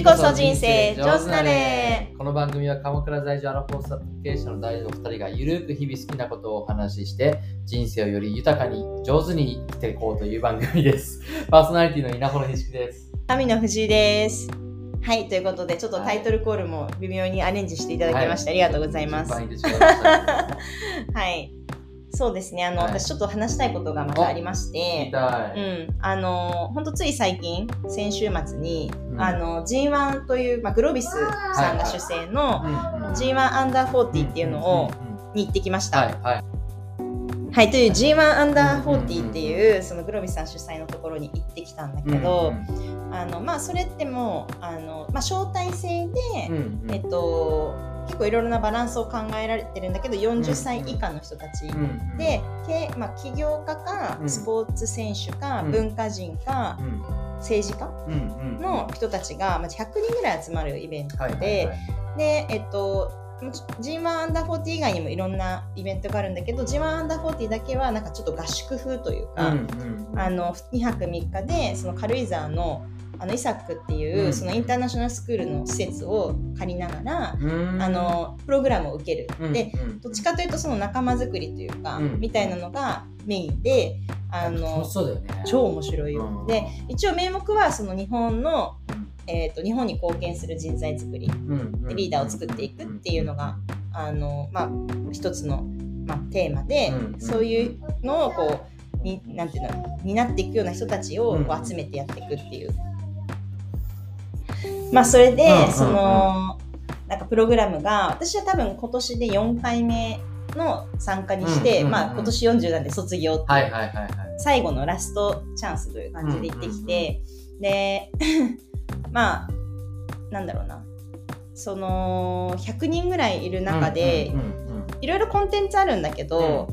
次こそ人生上手なれこの番組は鎌倉在住アラフォースアプリケーションの大の2人がゆるく日々好きなことをお話しして人生をより豊かに上手に生きていこうという番組です。パーソナリティの稲穂錦です。神野藤井です。はい。ということでちょっとタイトルコールも微妙にアレンジしていただきまして、ありがとうございます。はいそうですね。あの、はい。私ちょっと話したいことがまたありまし聞て。うん、あの本当つい最近先週末に、うん。あの G1 という、まあ、グロービスさんが主催のうんうん G1 アンダー40っていうのを、んんうんに行ってきました。はいはい。はい、という G1 アンダー40っていうそのグロービスさん主催のところに行ってきたんだけど、あのまあそれってもうあの、まあ、招待制で、うんうんうん。えっと、結構いろいろなバランスを考えられてるんだけど40歳以下の人たち、で、けまあ、起業家かうん。スポーツ選手か、うん。文化人かうん。政治家の人たちがまあ100人ぐらい集まるイベントで、で、えっと、G1 アンダー40以外にもいろんなイベントがあるんだけど G1 アンダー40だけはなんかちょっと合宿風というか、あの2泊3日でその軽井沢のあのイサックっていう、うん。そのインターナショナルスクールの施設を借りながら、うん。あのプログラムを受ける、うんでうん。どっちかというとその仲間作りというか、うん。みたいなのがメインであ楽のね。超面白いよ、うん。で一応名目はその日本の、うん。えー、と日本に貢献する人材作りうんでリーダーを作っていくっていうのがあの、まあ、一つの、まあ、テーマで、うんそういうのをこうになんていうの担っていくような人たちを集めてやっていくっていう。まあそれで、うんうんうん。そのなんかプログラムが私は多分今年で4回目の参加にして、うんうんうんまあ、今年40なんで卒業ってはいはいはいはい。最後のラストチャンスという感じで行ってきて、で まあなんだろうな。その100人ぐらいいる中で、うんうんうんいろいろコンテンツあるんだけど、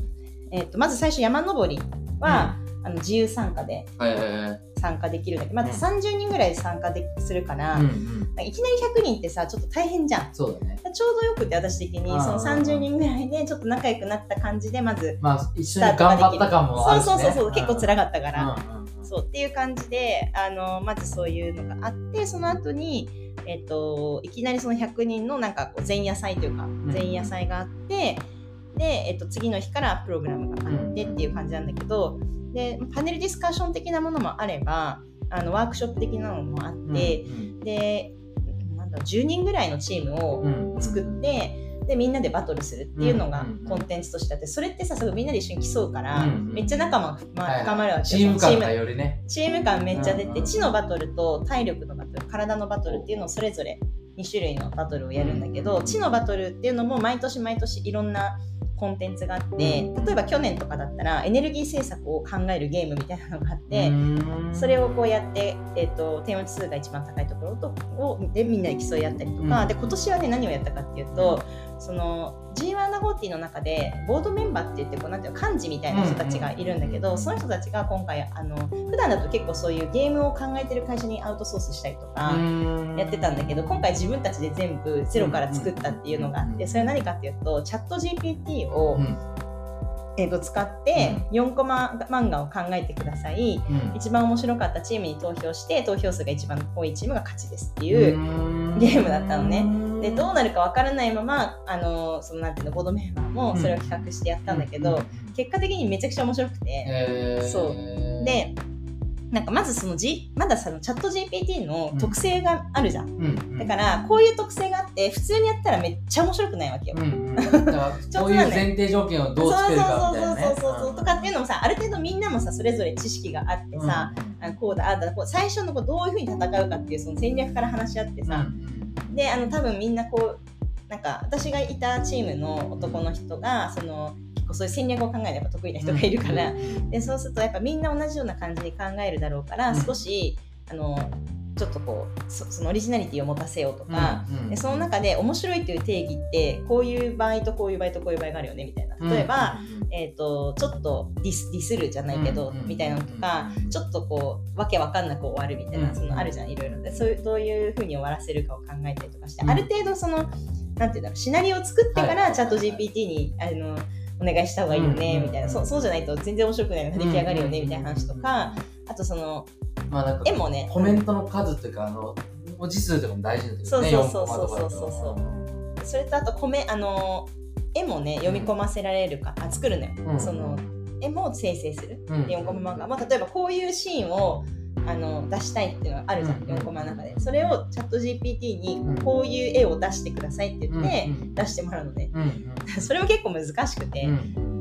えっとまず最初山登りは、あの自由参加で。はいはいはい。参加できるんだけどまずうん。30人ぐらい参加でするから、うんうん。いきなり100人ってさちょっと大変じゃん。そうだね。ちょうどよくて私的にその30人ぐらいでちょっと仲良くなった感じでまずまあ、一緒に頑張った感もあるし、ね。そうそうそうそう結構辛かかったから、っそうっていう感じであのまずそういうのがあってその後にえっといきなりその100人のなんかこう前夜祭というかん。前夜祭があって、で、えっと、次の日からプログラムがあってっていう感じなんだけどでパネルディスカッション的なものもあればあのワークショップ的なのもあって、でなんだろう10人ぐらいのチームを作って、でみんなでバトルするっていうのがうんうんうんコンテンツとしてあってそれってさすぐみんなで一緒に競うから、うんうんめっちゃ仲間が、まあ、深まるわけチーム感がよりね。チーム感めっちゃ出て、うんうん知のバトルと体力のバトル体のバトルっていうのをそれぞれ2種類のバトルをやるんだけど、うん。知のバトルっていうのも毎年毎年いろんなコンテンツがあって、うん。例えば去年とかだったらエネルギー政策を考えるゲームみたいなのがあって、うん。それをこうやって、えー、と点数が一番高いところとをでみんなで競い合ったりとか、うん。で今年はね何をやったかっていうと、その G1 ナゴーティの中でボードメンバーって言ってこうなんていうの幹事みたいな人たちがいるんだけど、うんその人たちが今回あの普段だと結構そういうゲームを考えてる会社にアウトソースしたりとか。やってたんだけど今回自分たちで全部ゼロから作ったっていうのがあってそれは何かっていうとチャット GPT を、うん。えーと使って4コマ漫画を考えてください、うん。一番面白かったチームに投票して投票数が一番多いチームが勝ちですっていううゲームだったのね。でどうなるか分からないままあのそのなんていうのボードメンバーもそれを企画してやったんだけど、結果的にめちゃくちゃ面白くて、そう。でなんかまずその、G、まだそのチャット GPT の特性があるじゃん。うん。だからこういう特性があって普通にやったらめっちゃ面白くないわけよ。うんうん。だからこういう前提条件をどう作るかみたいなね。そうそうそうそうそう。とかっていうのもさある程度みんなもさそれぞれ知識があってさ、あのこうだああだこう最初のこうどういうふうに戦うかっていうその戦略から話し合ってさ、であの多分みんなこうなんか私がいたチームの男の人がその結構そういう戦略を考えるやっぱ得意な人がいるから、でそうするとやっぱみんな同じような感じに考えるだろうから、うん。少しあのちょっとこうそそのオリジナリティを持たせようとか、でその中で面白いっていう定義ってこういう場合とこういう場合とこういう場合があるよねみたいな。例えば、えー、とちょっとディスディスるじゃないけど、うんみたいなのとか、ちょっとこうわけわかんなく終わるみたいな、うんそのあるじゃんいろいろ。でそういうどういうふうに終わらせるかを考えたりとかして、うん。ある程度そのなんていうんだろうシナリオを作ってかはいらチャット GPT にあのお願いした方がいいよね、うんみたいな。そうそうじゃないと全然面白くないのが出来上がるよね、みたいな話とか、あとそのまあなんか絵もね。コメントの数っていうかあの文字数とかも大事なんですそうね。そうそうそうそう。そうそれとあと米あの絵もね読み込ませられるか、あ作るのよ、うん。その絵も生成する、うん。で4コマ漫画、まあ、例えばこういうシーンをあの出したいっていうのがあるじゃん、うん。4コマの中で。それをチャット GPT にうん。こういう絵を出してくださいって言って、うん出してもらうのね。うんうん それも結構難しくて、うんうん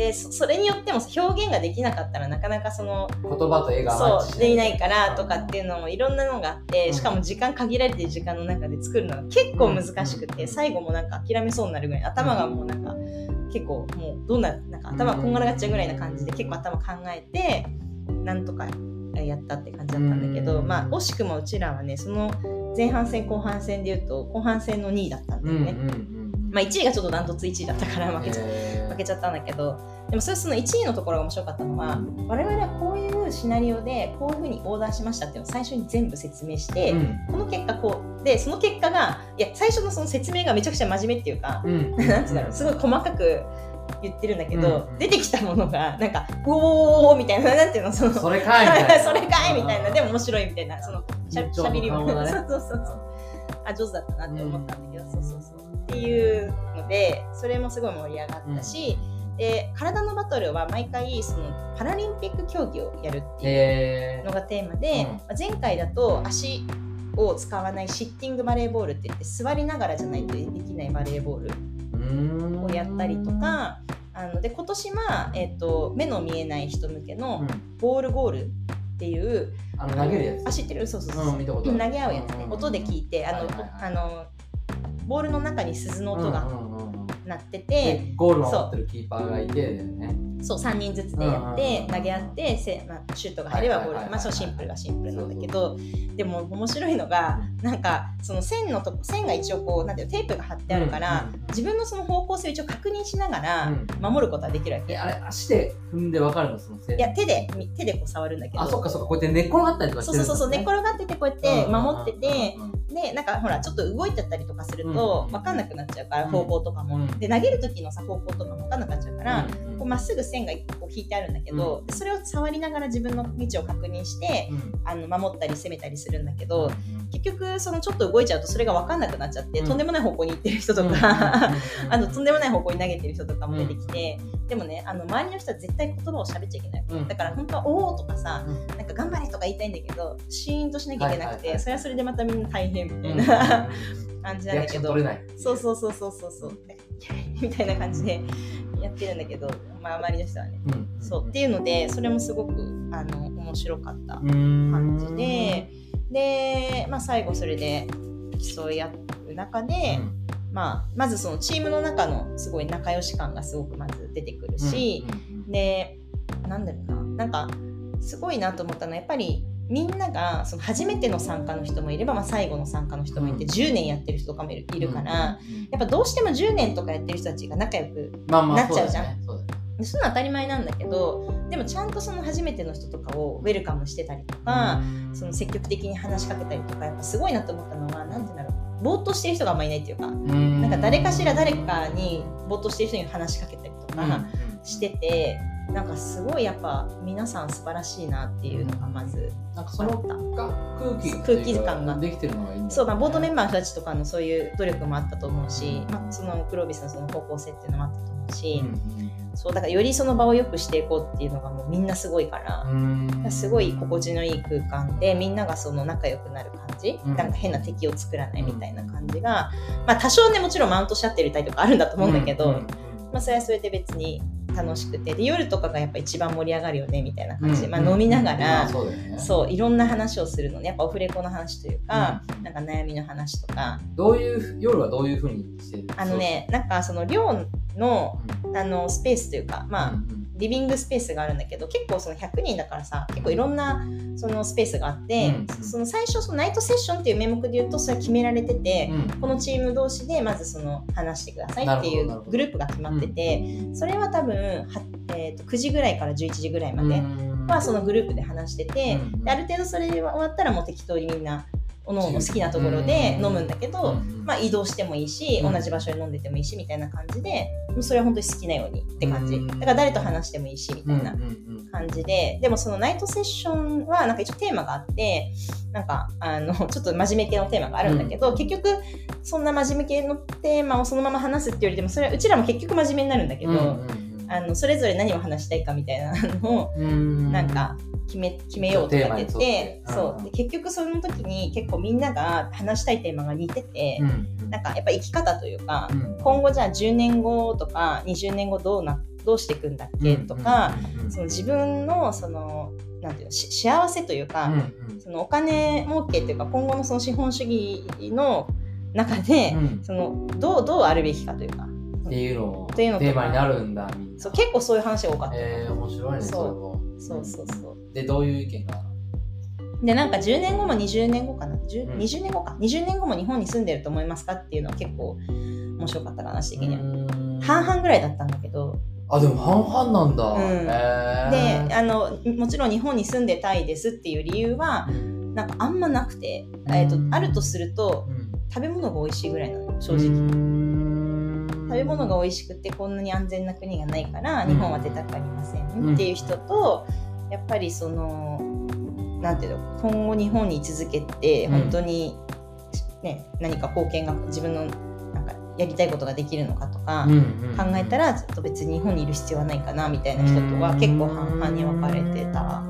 でそそれによっても表現ができなかったらなかなかその言葉と絵がそうできないからとかっていうのもいろんなのがあってうん。しかも時間限られてる時間の中で作るのが結構難しくうん。て最後もなんか諦めそうになるぐらい頭がもうなんか結構もうどんななんか頭がこんがらがっちゃうぐらいな感じで結構頭考えてなんとかやったって感じだったんだけどうん。まあ惜しくもうちらはねその前半戦後半戦でいうと後半戦の2位だったんだよね。うんうんうんまあ、1位がちょっとダントツ1位だったから負けちゃけちゃったんだけどでもそれその1位のところが面白かったのは我々はこういうシナリオでこういうふうにオーダーしましたっていうのを最初に全部説明して、うん。この結果こうでその結果がいや最初のその説明がめちゃくちゃ真面目っていうか、うん。なんつうんだろうすごい細かく言ってるんだけど、うん。出てきたものがなんか「うおー」みたいななんていうのそのそれかいみたいな。それかいみたいなでも面白いみたいなそのしゃしゃべりも、ねそうそうそうそう。あ上手だったなって思ったんだけど、そうそうそうっていうのでそれもすごい盛り上がったし、で体のバトルは毎回そのパラリンピック競技をやるっていうへのがテーマで、うん。まあ前回だと足を使わないシッティングバレーボールって言って座りながらじゃないとできないバレーボールーをやったりとかあので今年は、えっと目の見えない人向けのうん。ボールゴールっていう、あの投げるやつ。あ知ってる？そうそうそう、う。ん見たことある。投げ合うやつね、うん音で聞いてあの、はいはいはい。あのボールの中に鈴の音がうんうんうんうん。鳴ってて、でゴールを守ってるキーパーがいてね。そう3人ずつでやって、うん投げ合ってせ、まあ、シュートが入ればゴールまあそうシンプルがシンプルなんだけどでも面白いのがなんかその線のとこ線が一応こうなんていうのテープが貼ってあるから、うんうん自分のその方向性を一応確認しながらうん守ることはできるわけ、えあれ足で踏んでわかるの？その線。いや手でみ手でこう触るんだけど。あそっかそっかこうやって寝っ転がったりとかしそうそうそうそう寝っ転がっててこうやって守っててうんうんうんうんでなんかほらちょっと動いてたりとかするとうん。分かんなくなっちゃうから、うん。方向とかも、うん。で投げる時のさ方向とかも分かんなくなっちゃうから、うんうん。こうまっすぐ線がこう引いてあるんだけど、でそれを触りながら自分の位置を確認してうん。あの守ったり攻めたりするんだけど、うん結局そのちょっと動いちゃうとそれが分かんなくなっちゃって、うん。とんでもない方向に行ってる人とか、あのとんでもない方向に投げてる人とかも出てきて、でもねあの周りの人は絶対言葉を喋っちゃいけない。だから本当は「おお」とかさうん。なんか頑張れとか言いたいんだけどシーンとしなきゃいけなくて、それはそれでまたみんな大変みたいうん。な、感じなんだけど。そうそうそうそうそう。そうみたいな感じでやってるんだけど、まあ、周りの人はね。うん。そう。っていうのでそれもすごくあの面白かった感感じでで、まあ、最後それで競い合う中で、まあ、まずそのチームの中のすごい仲良し感がすごくまず出てくるし、でなんだろうな。なんかすごいなと思ったのはやっぱりみんながその初めての参加の人もいれば、まあ、最後の参加の人もいて、うん。10年やってる人とかもいるいるから、やっぱどうしても10年とかやってる人たちが仲良くまあまあなっちゃうじゃん。そうだよね。でそういうの当たり前なんだけどでもちゃんとその初めての人とかをウェルカムしてたりとか、その積極的に話しかけたりとかやっぱすごいなと思ったのは何て言うんだろう。ぼーっとしてる人があんまいないっていうか、うん。なんか誰かしら誰かにぼーっとしてる人に話しかけたりとか、うん。しててなんかすごいやっぱ皆さん素晴らしいなっていうのがまずなんかそのあった。空気空気感が。できてるのがいいねそうまあ、ボードメンバーの人たちとかのそういう努力もあったと思うし、まあ、そのクロービスのその方向性っていうのもあったと思うし、そうだからよりその場を良くしていこうっていうのがもうみんなすごいから、うん。すごい心地のいい空間でみんながその仲良くなる感じ、うん。なんか変な敵を作らないみたいな感じが、まあ多少ねもちろんマウントし合ってるたりとかあるんだと思うんだけど、うんうん。まあそれはそれで別に楽しくて。で夜とかがやっぱ一番盛り上がるよねみたいな感じ。で、うん。まあ、飲みながまら、あそうね。そういろんな話をするのね。やっぱオフレコの話というか、うん。なんか悩みの話とか。どういう夜はどういうふうにしてる？あのねなんかその寮のうん。あのスペースというかまあ、うんリビングスペースがあるんだけど結構その100人だからさ結構いろんなそのスペースがあって、うん。その最初そのナイトセッションっていう名目で言うとそれは決められてて、うん。このチーム同士でまずその話してくださいっていうグループが決まってて、それは多分は、えー、と9時ぐらいから11時ぐらいまではそのグループで話してて、うん。である程度それで終わったらもう適当にみんなおのおの好きなところで飲むんだけど、まあ、移動してもいいし、うん。同じ場所に飲んでてもいいしみたいな感じでもうそれは本当に好きなようにって感じ、うんだから誰と話してもいいしみたいな感じで。でもそのナイトセッションはなんか一応テーマがあってなんかあのちょっと真面目系のテーマがあるんだけど、うん。結局そんな真面目系のテーマをそのまま話すっていうよりでもそれはうちらも結局真面目になるんだけど、あのそれぞれ何を話したいかみたいなのをうん。なんか決め決めようとかって。言ってそう。で結局その時に結構みんなが話したいテーマが似てて、うん。なんかやっぱ生き方というか、うん。今後じゃあ10年後とか20年後どうなどうしていくんだっけとか、その自分のそのなんていうのし幸せというか、うん。うん。そのお金儲けっていうか今後のその資本主義の中で、うん。そのどうどうあるべきかというかっていうのをっていうのとか。テーマになるんだみんな。そう結構そういう話が多かった、えー、面白いねそう。そうそうそう。でどういう意見が？でなんか10年後も20年後かな、10うん。20年後か。20年後も日本に住んでると思いますかっていうのは結構面白かった話的には、うん。半々ぐらいだったんだけど。あでも半々なんだ、うん。であのもちろん日本に住んでたいですっていう理由はなんかあんまなくて、えー、とうん。あるとするとうん。食べ物が美味しいぐらいなのよ正直、うん食べ物が美味しくてこんなに安全な国がないからうん。日本は出たくありませんっていう人とやっぱりそのなんていうの今後日本に居続けてうん。本当に、ね何か貢献が自分のなんかやりたいことができるのかとかうんうん考えたらちょっと別に日本にいる必要はないかなみたいな人とは結構半々に分かれてた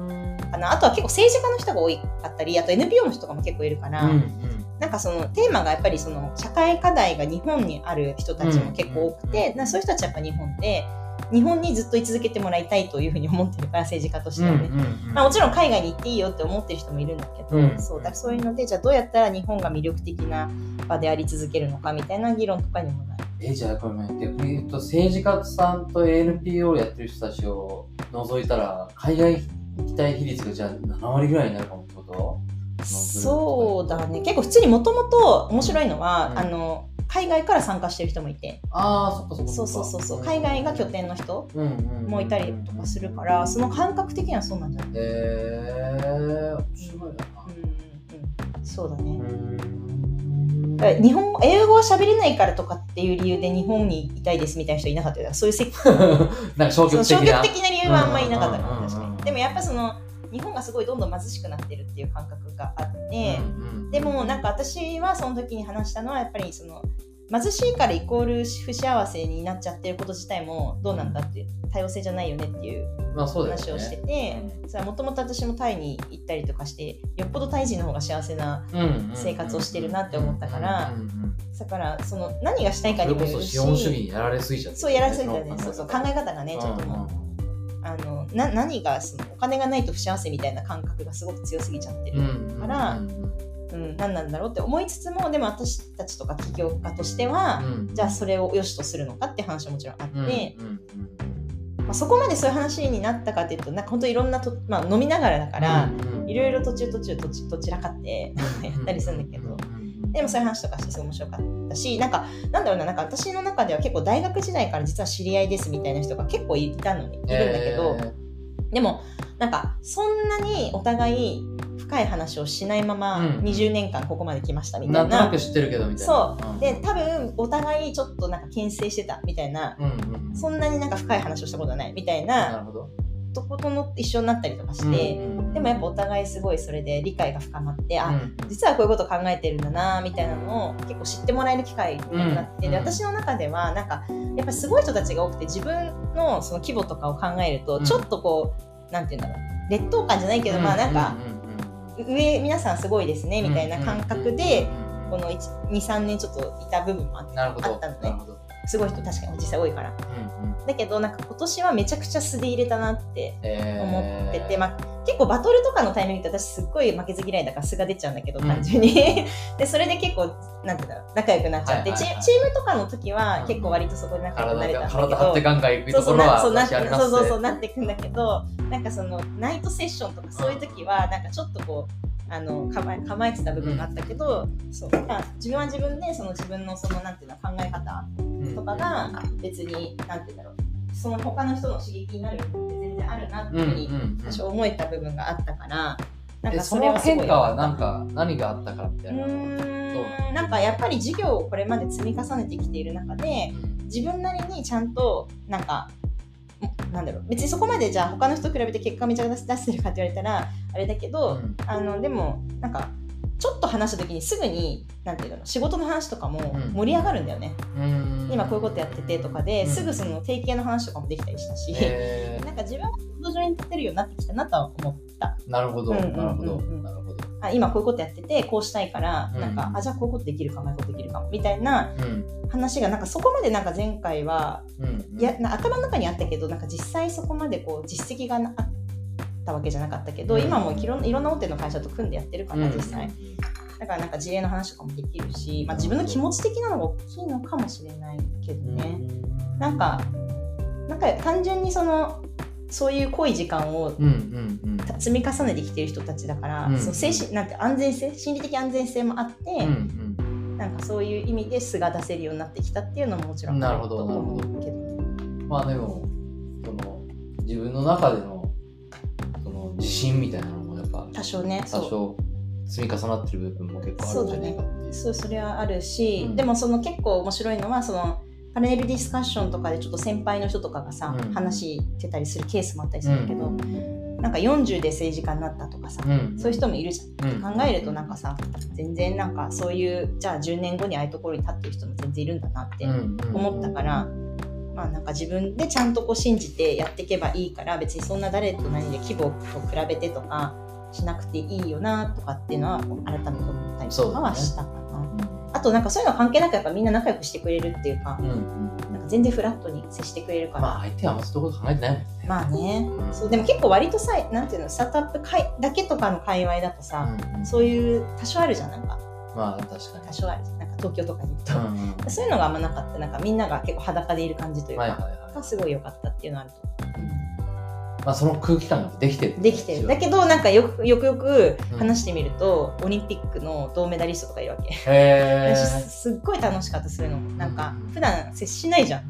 かな。あとは結構政治家の人が多かったりあと NPO の人とかも結構いるから、うんなんかそのテーマがやっぱりその社会課題が日本にある人たちも結構多くて、うん。なそういう人たちはやっぱ日本で日本にずっと居続けてもらいたいというふうに思ってるから政治家としてはね、まあ、もちろん海外に行っていいよって思ってる人もいるんだけど、うん。そうだからそういうのでじゃあどうやったら日本が魅力的な場であり続けるのかみたいな議論とかにもなる。えじゃあこれね逆に言うと政治家さんと NPO をやってる人たちを除いたら海外行きたい比率がじゃあ7割ぐらいになるかもってこと？そうだね。結構普通にもともと面白いのは、うん。あの海外から参加してる人もいて。ああそっかそっかそうそうそうそう。海外が拠点の人もいたりとかするからその感覚的にはそうなんじゃない？へえ面白いな。うんうんうん。そうだね。日本語英語は喋れないからとかっていう理由で日本にいたいですみたいな人いなかったよ。そういうせ なんか消極的消な極的な理由はあんまりいなかったか確かに。でもやっぱその日本がすごいどんどん貧しくなってるっていう感覚があって、でもなんか私はその時に話したのはやっぱりその貧しいからイコール不幸せになっちゃってること自体もどうなんだっていう多様性じゃないよねっていう話をしてて、それはもともと私もタイに行ったりとかしてよっぽどタイ人の方が幸せな生活をしてるなって思ったからだからその何がしたいかにもよるし資本主義にやられすぎちゃってね。そうそう考え方がねちょっともう、あのな何がそのお金がないと不幸せみたいな感覚がすごく強すぎちゃってる、うんからうんうん。何なんだろうって思いつつもでも私たちとか起業家としては、うん。じゃあそれを良しとするのかって話はもちろんあって、まあ、そこまでそういう話になったかっていうとなんか本当いろんなと、まあ、飲みながらだから、うんいろいろ途中途中とちどちらかってやったりするんだけど、でもそういう話とかしてすごい面白かったしなんかなんだろうななんか私の中では結構大学時代から実は知り合いですみたいな人が結構いたのにいるんだけど、えでもなんかそんなにお互い深い話をしないままうん。20年間ここまで来ましたみーたいな。なんとなく知ってるけどみたいな。そう。で多分お互いちょっとなんか牽制してたみたいな。うんうんうん。そんなになんか深い話をしたことはないみたいな。なるほどとことの一緒になったりとかして、うん。うんでもやっぱお互いすごいそれで理解が深まって、あうん。実はこういうこと考えてるんだなみたいなのを結構知ってもらえる機会になって、うん。で私の中ではなんかやっぱりすごい人たちが多くて自分のその規模とかを考えるとうん。ちょっとこう、なんて言うんだろう劣等感じゃないけど、まあなんか、上皆さんすごいですねみたいな感覚で、この23年ちょっといた部分もあったのねすごい人確かに実際多いから。うんうん。だけどなんか今年はめちゃくちゃ素で入れたなってえー。思ってて、まあ、結構バトルとかのタイミングって私すっごい負けず嫌いだから素が出ちゃうんだけどうん単純に。でそれで結構なんていうんだろう仲良くなっちゃって、チチームとかの時は結構割とそこで仲良くなれたんだけど、体張ってガンガン行くそうそうところはなそうそうそうそうなっていくんだけどなんかそのナイトセッションとかそういう時はなんかちょっとこうあの構え構えてた部分があったけど、そうまあ自分は自分でその自分のそのなんていうの考え方うんとかが別になんていうんだろう。その他の人の刺激になるって全然あるなっていうふうにうんうんうん。私は思えた部分があったからなんえかその変それはすごい化は何か何があったからみたう？いななんかやっぱり授業をこれまで積み重ねてきている中で自分なりにちゃんとなんかなんだろう。別にそこまでじゃあ他の人と比べて結果めちゃ出してるかって言われたらあれだけど、うん。あのでもなんかちょっと話した時にすぐになんていうの仕事の話とかもうん。盛り上がるんだよね、うん。今こういうことやっててとかで、うん。すぐその定型の話とかもできたりしたし、へー。なんか自分は土壌に立てるようになってきたなとは思った。なるほど、うんうんうんうん。なるほど、なるほど。あ今こういうことやっててこうしたいから、うんなん。かあじゃあこういうことできるかもこういうことできるかもみたいなうん。話がなんかそこまでなんか前回はうん。いやな頭の中にあったけどなんか実際そこまでこう実績がなあったわけじゃなかったけど、うん。今もいろんいろんな大手の会社と組んでやってるから、うん、実際。だからなんか事例の話とかもできるし、まあ、自分の気持ち的なのが大きいのかもしれないけどね、なんかなんか単純にそのそういう濃い時間を。積み重ねてきてる人たちだから、うん。その精神なんて安全性心理的安全性もあって、うんうん。なんかそういう意味で素が出せるようになってきたっていうのももちろんなるほあとどなるほど思うけど。まあでも、その、自分の中での、自信みたいなのもやっぱ、多少ね多少積み重なってる部分も結構あるんじゃないかっていう。そうそれはあるし、うん。でもその結構面白いのはそのパネルディスカッションとかでちょっと先輩の人とかがさ、うん。話してたりするケースもあったりするけど、なんか40で政治家になったとかさ、うん、そういう人もいるじゃん。うん。考えるとなんかさ全然なんかそういうじゃあ10年後にああいうところに立ってる人も全然いるんだなって思ったから、まあなんか自分でちゃんとこう信じてやっていけばいいから別にそんな誰と何で規模と比べてとかしなくていいよなとかっていうのは改めて思ったりとかはしたかな。あとなんかそういうの関係なくやっぱみんな仲良くしてくれるっていうかうん、なんか全然フラットに接してくれるから。まあ相手はあんまそういうこと考えてないもんね。まあね、うんそうでも結構割とさなんていうのスタートアップ会だけとかの界隈だとさ、うんうんそういう多少あるじゃんなんかまあ確かに。多。少なんか東京とかに行くと、うんうん。そういうのがあんまなかったなんかみんなが結構裸でいる感じというか、はいはいはい。がすごい良かったっていうのはあるとまあその空気感ができてる。できてる。だけどなんかよくよくよくうん。話してみると、オリンピックの銅メダリストとかいるわけ、へすっごい楽しかったするの。なんかうん普段接しないじゃん。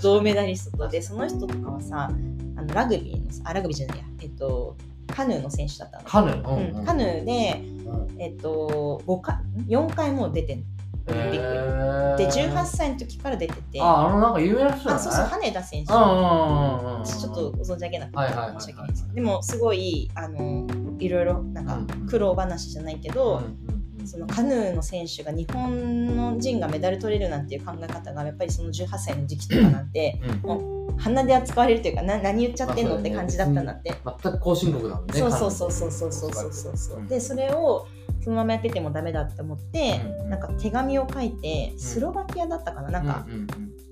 銅メダリストと。でその人とかはさあのラグビーのさあラグビーじゃないや。えっとカヌーの選手だったの。カヌー、うんうんカヌーで、うんえっと、5回4回もう出てんオリンピックに。で18歳の時から出てて。あ、あのなんか有名な人じゃないあそうそう羽田選手。ちょっとご存じ上げなくて申し訳ないですでもすごいあのいろいろなんかうん苦労話じゃないけうんど、うんうんそのカヌーの選手が日本の人がメダル取れるなんていう考え方がやっぱりその18歳の時期とかなんてうん。鼻で扱われるというかな何言っちゃってんのって感じだったんだって、全く後進国だもんね。そうそうそうそうそうそうそうそうでそれをそのままやっててもダメだって思って、なんか手紙を書いてスロバキアだったかな、なんか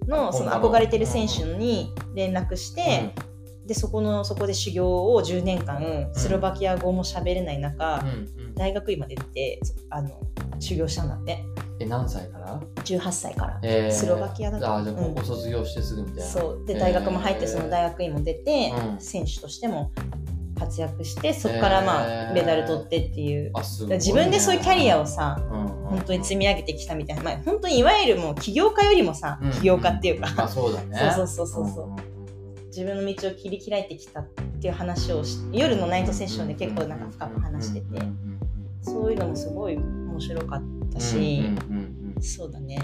のその憧れてる選手に連絡して、でそこのそこで修行を10年間スロバキア語も喋れない中、うんうん。大学院まで出てあの修行したんだって。え、何歳から？18歳から。えースロバキアだったあ、じゃあ高校卒業してすぐみたいな。そう。で大学も入ってその大学院も出て、うん。選手としても活躍してそこからまあメダル取ってっていう、ね。自分でそういうキャリアをさうんうん。本当に積み上げてきたみたいな、まあ、本当にいわゆるもう起業家よりもさ、うん起業家っていうか、まあそうだね。そうそうそうそう。そうんん自分の道を切り開いてきたっていう話をし夜のナイトセッションで結構なんか深く話しててそういうのもすごい面白かったし、そうだね。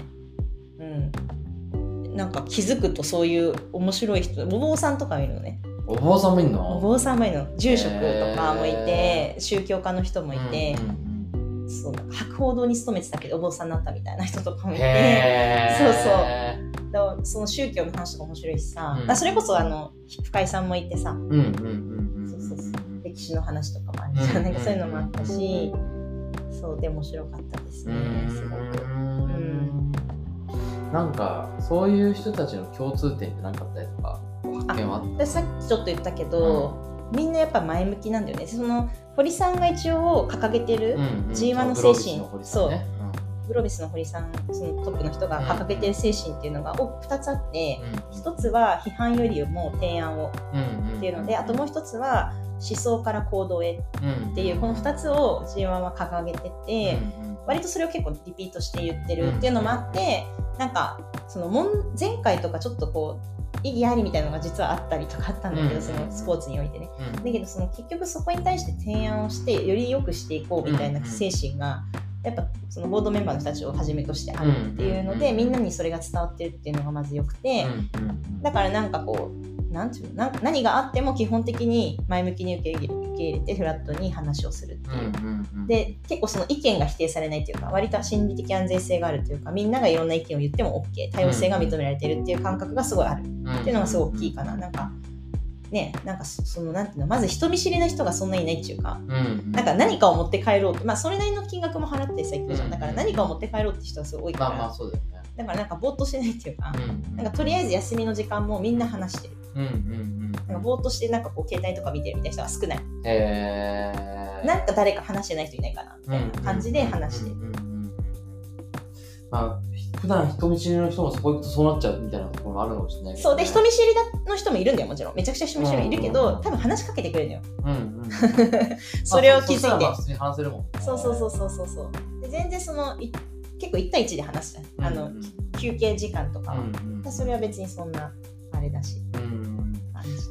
うん。なんか気づくとそういう面白い人お坊さんとかいるのね。お坊さんもいんおの坊さんもいるの。住職とかもいてへ、宗教家の人もいて、そうなんか白鵬堂に勤めてたけどお坊さんになったみたいな人とかもうんいてそうそうだからその宗教の話とか面白いしさ、うん。それこそあの深井さんもいてさ。うんうんうんうんそうそうそう。ん歴史の話とかもあるじゃん、うんなんかそういうのもあったし、そうで面白かったですね、すごく。うん。なんかそういう人たちの共通点って何かあったりとか発見はあっでさっきちょっと言ったけど、みんなやっぱ前向きなんだよね。その堀さんが一応掲げてる、た、うんうん。G1 の精神。グロービスの堀さんねグロービスの堀さんそのトップの人が掲げてる精神っていうのがお2つあってうん。1つは批判よりも提案をうんうん。っていうのであともう1つは思想から行動へうんっていうこの2つを G1 は掲げてて、うんうん。割とそれを結構リピートして言ってるっていうのもあって、なんかそのもん前回とかちょっとこう意義ありみたいなのが実はあったりとかあったんだけど、うんそのスポーツにおいてね。うん。だけどその結局そこに対して提案をしてより良くしていこうみたいな精神がやっぱそのボードメンバーの人たちをはじめとしてあるっていうので、うんみんなにそれが伝わってるっていうのがまずよくて、だからなんかこうなんていうの何があっても基本的に前向きに受け入れ受け入れてフラットに話をするっていう。で結構その意見が否定されないというか割と心理的安全性があるというかみんながいろんな意見を言っても OK 多様性が認められてるっていう感覚がすごいあるっていうのがすごく大きいかな。なんかねなんかそそのなんていうのまず人見知りな人がそんなにいないっていうかなんか何かを持って帰ろうとまあそれなりの金額も払ってさ言ってるじゃん。だから何かを持って帰ろうって人がすごい多いから、まあまあそうだよね。だからなんかぼーっとしてないっていうか、うんなんかとりあえず休みの時間もみんな話してる。うんうんうんなんかぼーっとしてなんかこう携帯とか見てるみたいな人が少ない。へー。なんか誰か話してない人いないかなみたいな感じで話してる。うんうんうんうん。まあ普段人見知りの人もそこ行くとそうなっちゃうみたいなところもあるのかもしれないね。そう。で人見知りの人もいるんだよもちろんめちゃくちゃ人見知りもいるけど、うん多分話しかけてくれるのよ。うんうん。それを気づいて、まあそ話せるもんね。そうそうそうそうそう。そうで全然そのい結構1対1で話すあのうん休憩時間とか。は、うんうん。それは別にそんなあれだし。うん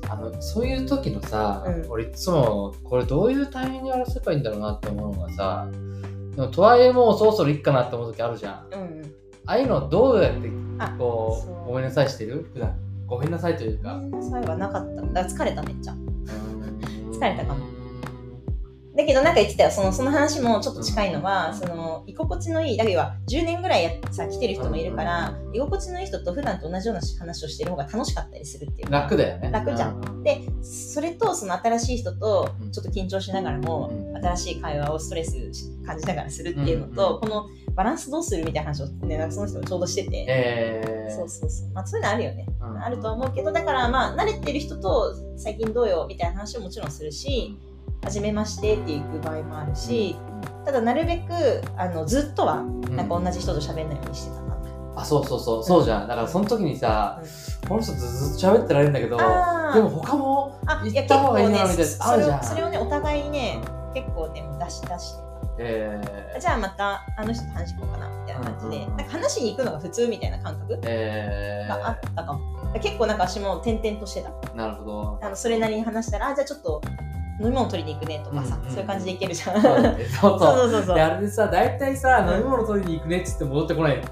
あのそういう時のさ、うん。俺いつもこれどういうタイミングでやらせばいいんだろうなって思うのがさでもとはいえもうそろそろいっかなって思う時あるじゃん。うんうんああいうのどうやってあこそう。うごめんなさいしてる？普段。ごめんなさいというか、みんなそういえばなかった。だから疲れためっちゃ。疲疲れたかも。だけどなんか言ってたよ。そのその話もちょっと近いのは、その居心地のいいだけど10年ぐらいやさ来てる人もいるから、居心地のいい人と普段と同じような話をしてる方が楽しかったりするっていうか楽だよね。楽じゃん。ん。でそれとその新しい人とうん。ちょっと緊張しながらも、うん。新しい会話をストレス感じながらするっていうのと、うん。このバランスどうするみたいな話を、ね、なんかその人もちょうどしてて、えー。そうそうそう、まあ、そういうのあるよね、うん。あるとは思うけどだからまあ慣れてる人と最近どうよみたいな話をもちろんするし初めましてっていう場合もあるし、ただなるべくあのずっとはうん。なんか同じ人と喋んないようにしてたかな、あそうそうそう。そうじゃん。だからその時にさ、この人とずっと喋ってられるんだけどでも他も行った方がいいなみたいなあそれるじゃん。をそれをねお互いにね結構ね出し出してえー。じゃあまたあの人と話しこうかなみたいな感じで、なんか話しに行くのが普通みたいな感覚えがあったかも、結構なんか私も転々としてた。ー、なるほど。あのそれなりに話したらあじゃあちょっと飲み物取りに行くねとかさ、うんうんそういう感じで行けるじゃん。そうそうそう。そうそうそうであれでさ大体さうん飲み物取りに行くねっつって戻ってこない。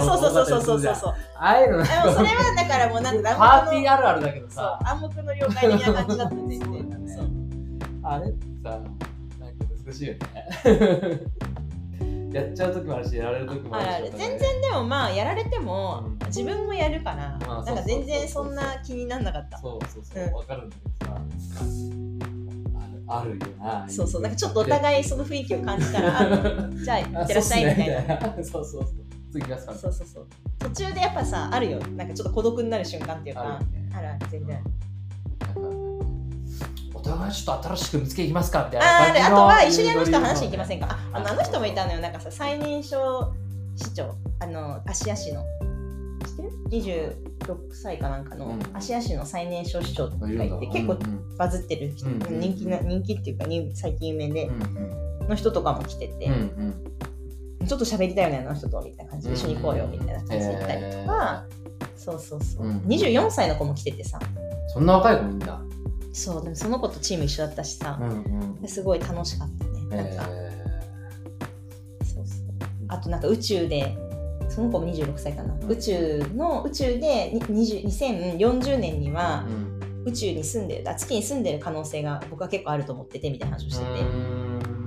そうそうそうそうそう。多かったりするじゃん。そうああいうのでもそれはだからもうなんか パーティーあるあるだけどそうさ暗黙の了解的な感じだったんで。す そうだね。そう。あれ？さ難しいよね。やっちゃう時もあるしやられる時もあるしあるある。全然でもまあやられてもうん。自分もやるから、まあなんか全然そんな気になんなかった。そうそうそうう。ん。わかるんだけどさ。あるあるよな。そうそう。なんかちょっとお互いその雰囲気を感じたらあ じゃあいってらっしゃいみたいな。な そうそうそう。次がさそうそうそう。途中でやっぱさあるよ。なんかちょっと孤独になる瞬間っていうか。あるよね。あるある全然。なんかお互いちょっと新しく見つけいきますかみたいな。あであとは一緒にあの人話しに行きませんかかああのあの人もいたのよ。なんかさ最年少市長。あの芦屋市の。知ってる ?26 歳かなんかの。うん。芦屋市の最年少市長とかいるんだ。いて結構うんバズってる人、うん人気な人気っていうかに最近有名で、うんの人とかも来てて、うんうん。ちょっと喋りたいよねあの人とみたいな感じで一緒に行こうよみたいな感じで行ったりとか、そうそうそう、うん。24歳の子も来ててさ。そんな若い子もいいんだそうでもその子とチーム一緒だったしさ、んすごい楽しかったね。なんか、えそうそう。あとなんか宇宙でその子も26歳かな、宇宙の宇宙でに20 2040年にーはうん宇宙に住んでるあ月に住んでる可能性が僕は結構あると思っててみたいな話をしてて、うん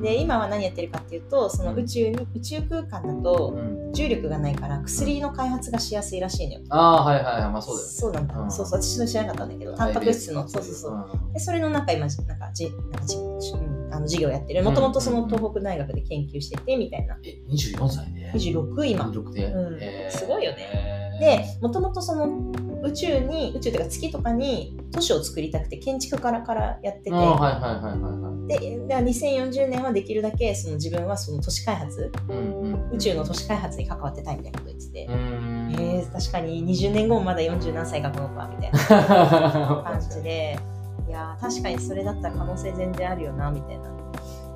で今は何やってるかっていうとその宇宙に宇宙空間だとうん。重力がないから薬の開発がしやすいらしいのよ。ああはいはいはい。まあそうだよね。そうなんだ、うん。そうそう。私も知らなかったんだけどタンパク質のそうそうそう。でそれのなんか今なんかじなんかじ、うん、あの授業やってる。もともとその東北大学で研究しててみたいな。え24歳で？26今。26で、うん。えー。すごいよね。えーでもともとその宇宙に宇宙というか月とかに都市を作りたくて建築からからやってて、あーはいはいはいはいはい。ででは2040年はできるだけその自分はその都市開発宇宙の都市開発に関わってたいみたいなこと言ってて、うん。えー、確かに20年後もまだ40何歳かこの子はみたいな 感じで。いやー確かにそれだったら可能性全然あるよなみたいな。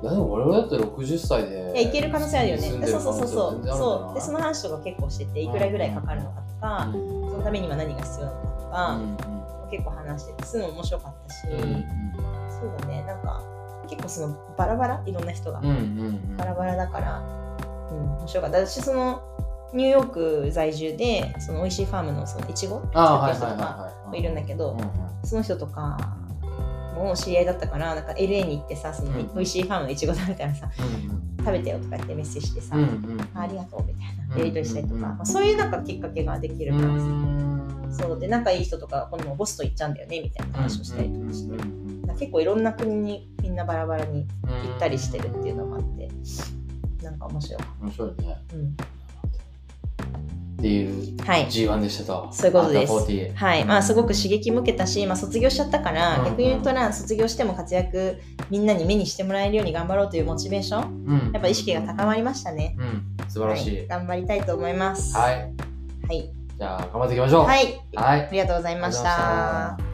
いやでも我々だって60歳でいやいける可能性あるよね。そうそうそうそう。そう。でその話とか結構してていくらぐらいかかるのかとか、そのためには何が必要なのかとか、結構話しててすぐ面白かったし、うんうん。そうだね。なんか結構そのバラバラいろんな人が、うんうんうん。バラバラだからうん、面白かった。私そのニューヨーク在住でその美味しいファームのそのいちごああ、はい作ってる人とか。もいるんだけど、うんうん。その人とかも知り合いだったからなんか LA に行ってさそのうん。美味しいファームのいちご食べたらさうん食べてよとか言ってメッセージしてさ、うんうんあありがとうみたいなやり取りしたりとか、うんまあ、そういうなんかきっかけができるからさ、うん。そうで仲いい人とか今度もボストン行っちゃうんだよねみたいな話をしたりとかして、結構いろんな国にみんなバラバラにうん行ったりしてるっていうのもあってなんか面白い、面白いね。うん、っていうはい。G1 でしたと。そういうことですアンダー40はい。まあすごく刺激向けたし、まあ、卒業しちゃったから、うん。逆に言うとな卒業しても活躍みんなに目にしてもらえるように頑張ろうというモチベーションうん。やっぱ意識が高まりましたね、うん、素晴らしい。はい。頑張りたいと思います。はい。はい、じゃあ、頑張っていきましょう。はい、はい。ありがとうございました